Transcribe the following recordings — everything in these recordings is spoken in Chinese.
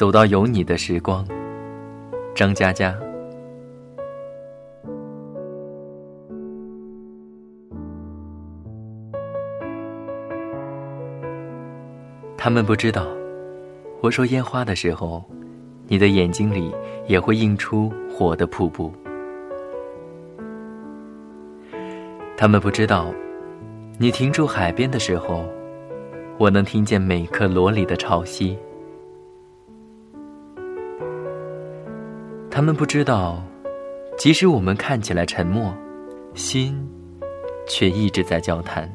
走到有你的时光。张嘉佳。他们不知道，我说烟花的时候，你的眼睛里也会映出火的瀑布。他们不知道，你停住海边的时候，我能听见每颗螺里的潮汐。他们不知道，即使我们看起来沉默，心却一直在交谈。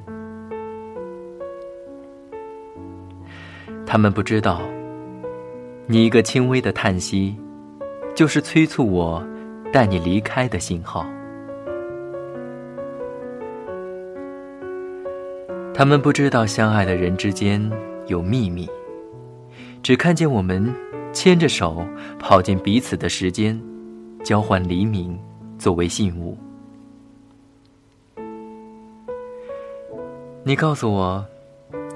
他们不知道，你一个轻微的叹息，就是催促我带你离开的信号。他们不知道，相爱的人之间有秘密，只看见我们牵着手跑进彼此的时间，交换黎明作为信物。你告诉我，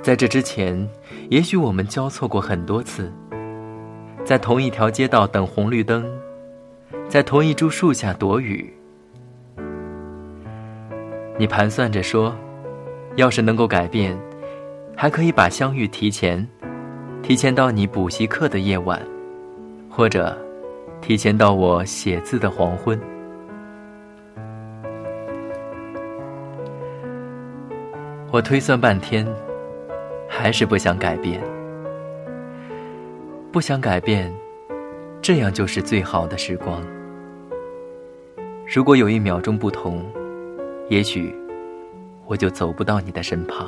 在这之前，也许我们交错过很多次，在同一条街道等红绿灯，在同一株树下躲雨。你盘算着说。要是能够改变，还可以把相遇提前，提前到你补习课的夜晚，或者提前到我写字的黄昏。我推算半天，还是不想改变，不想改变，这样就是最好的时光。如果有一秒钟不同，也许。我就走不到你的身旁。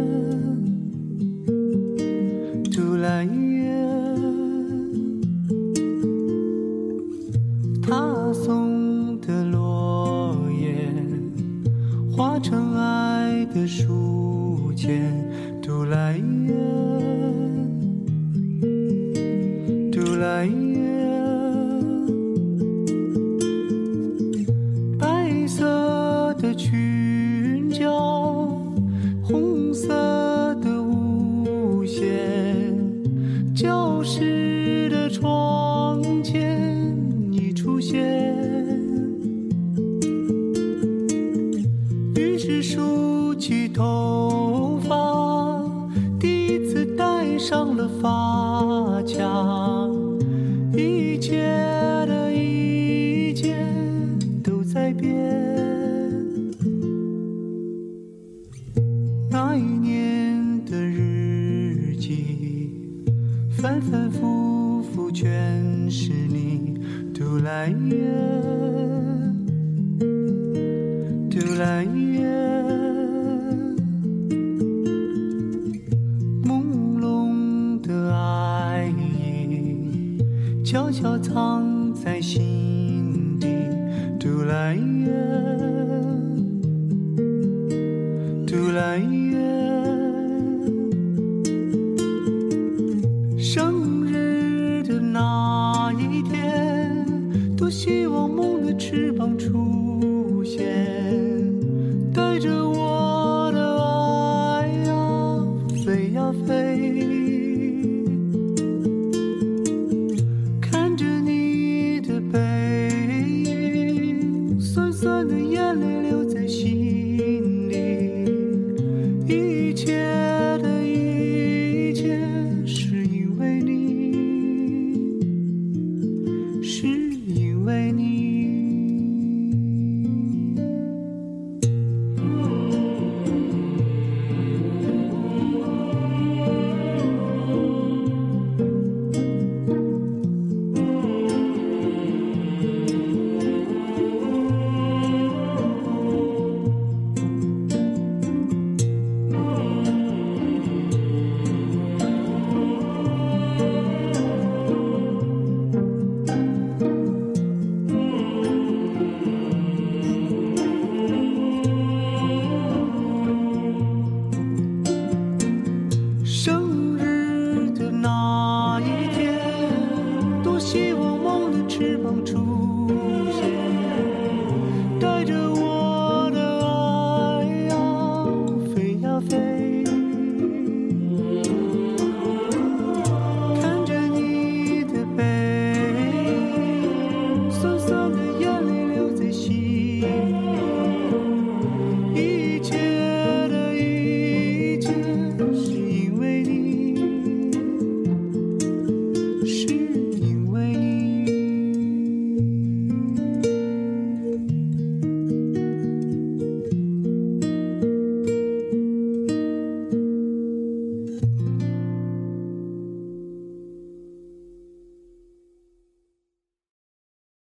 尘埃的书签读来起头发，第一次戴上了发卡，一切的一切都在变。那一年的日记，反反复复全是你，独来夜，独来夜。悄悄藏在心底，嘟啦耶，嘟啦耶。生日的那一天，多希望梦的翅膀出希望梦的翅膀中